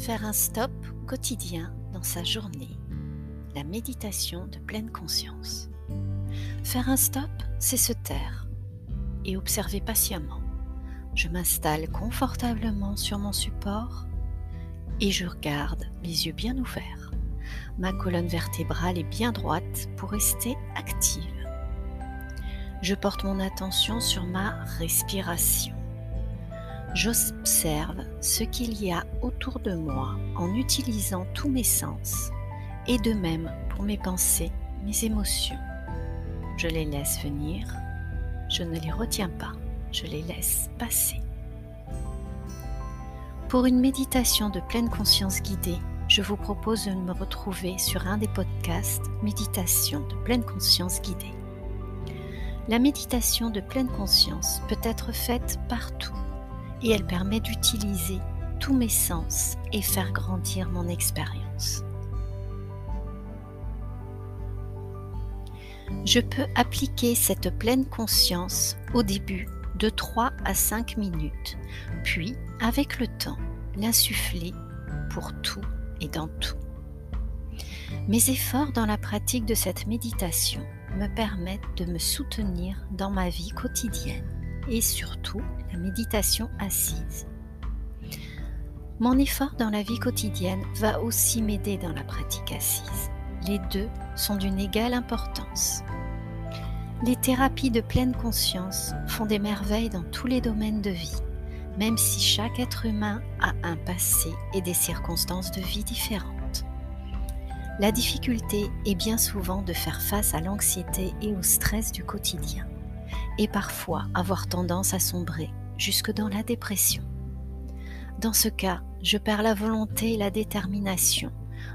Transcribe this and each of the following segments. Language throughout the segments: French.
faire un stop quotidien dans sa journée. La méditation de pleine conscience. Faire un stop, c'est se taire et observer patiemment. Je m'installe confortablement sur mon support et je regarde les yeux bien ouverts. Ma colonne vertébrale est bien droite pour rester active. Je porte mon attention sur ma respiration. J'observe ce qu'il y a autour de moi en utilisant tous mes sens et de même pour mes pensées, mes émotions. Je les laisse venir, je ne les retiens pas, je les laisse passer. Pour une méditation de pleine conscience guidée, je vous propose de me retrouver sur un des podcasts Méditation de pleine conscience guidée. La méditation de pleine conscience peut être faite partout et elle permet d'utiliser tous mes sens et faire grandir mon expérience. Je peux appliquer cette pleine conscience au début de 3 à 5 minutes, puis avec le temps, l'insuffler pour tout et dans tout. Mes efforts dans la pratique de cette méditation me permettent de me soutenir dans ma vie quotidienne et surtout la méditation assise. Mon effort dans la vie quotidienne va aussi m'aider dans la pratique assise. Les deux sont d'une égale importance. Les thérapies de pleine conscience font des merveilles dans tous les domaines de vie, même si chaque être humain a un passé et des circonstances de vie différentes. La difficulté est bien souvent de faire face à l'anxiété et au stress du quotidien et parfois avoir tendance à sombrer jusque dans la dépression. Dans ce cas, je perds la volonté et la détermination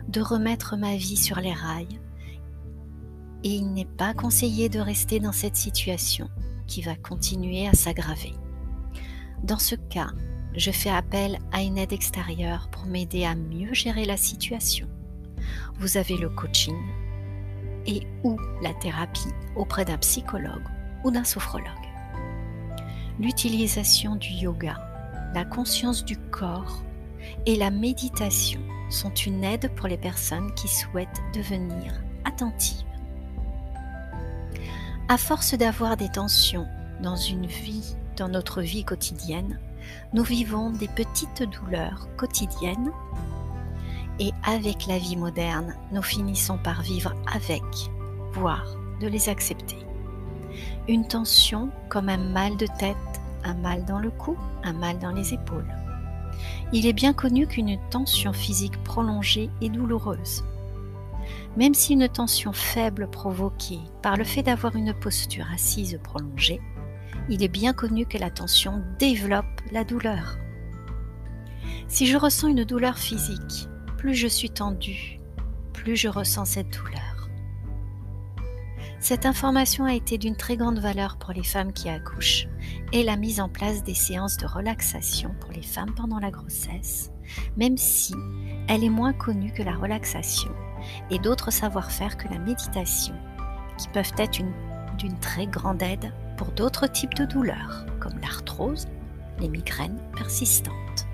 de remettre ma vie sur les rails et il n'est pas conseillé de rester dans cette situation qui va continuer à s'aggraver. Dans ce cas, je fais appel à une aide extérieure pour m'aider à mieux gérer la situation. Vous avez le coaching et ou la thérapie auprès d'un psychologue ou d'un sophrologue. L'utilisation du yoga, la conscience du corps et la méditation sont une aide pour les personnes qui souhaitent devenir attentives. À force d'avoir des tensions dans une vie, dans notre vie quotidienne, nous vivons des petites douleurs quotidiennes et avec la vie moderne, nous finissons par vivre avec, voire de les accepter. Une tension comme un mal de tête, un mal dans le cou, un mal dans les épaules. Il est bien connu qu'une tension physique prolongée est douloureuse. Même si une tension faible provoquée par le fait d'avoir une posture assise prolongée, il est bien connu que la tension développe la douleur. Si je ressens une douleur physique, plus je suis tendue, plus je ressens cette douleur. Cette information a été d'une très grande valeur pour les femmes qui accouchent et la mise en place des séances de relaxation pour les femmes pendant la grossesse, même si elle est moins connue que la relaxation et d'autres savoir-faire que la méditation, qui peuvent être d'une très grande aide pour d'autres types de douleurs, comme l'arthrose, les migraines persistantes.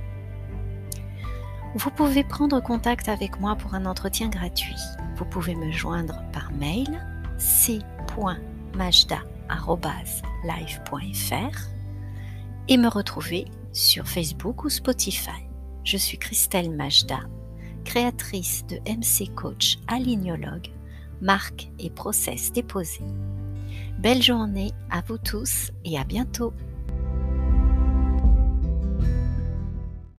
Vous pouvez prendre contact avec moi pour un entretien gratuit. Vous pouvez me joindre par mail c.majda.live.fr et me retrouver sur Facebook ou Spotify. Je suis Christelle Majda, créatrice de MC Coach Alignologue, marque et process déposés. Belle journée à vous tous et à bientôt.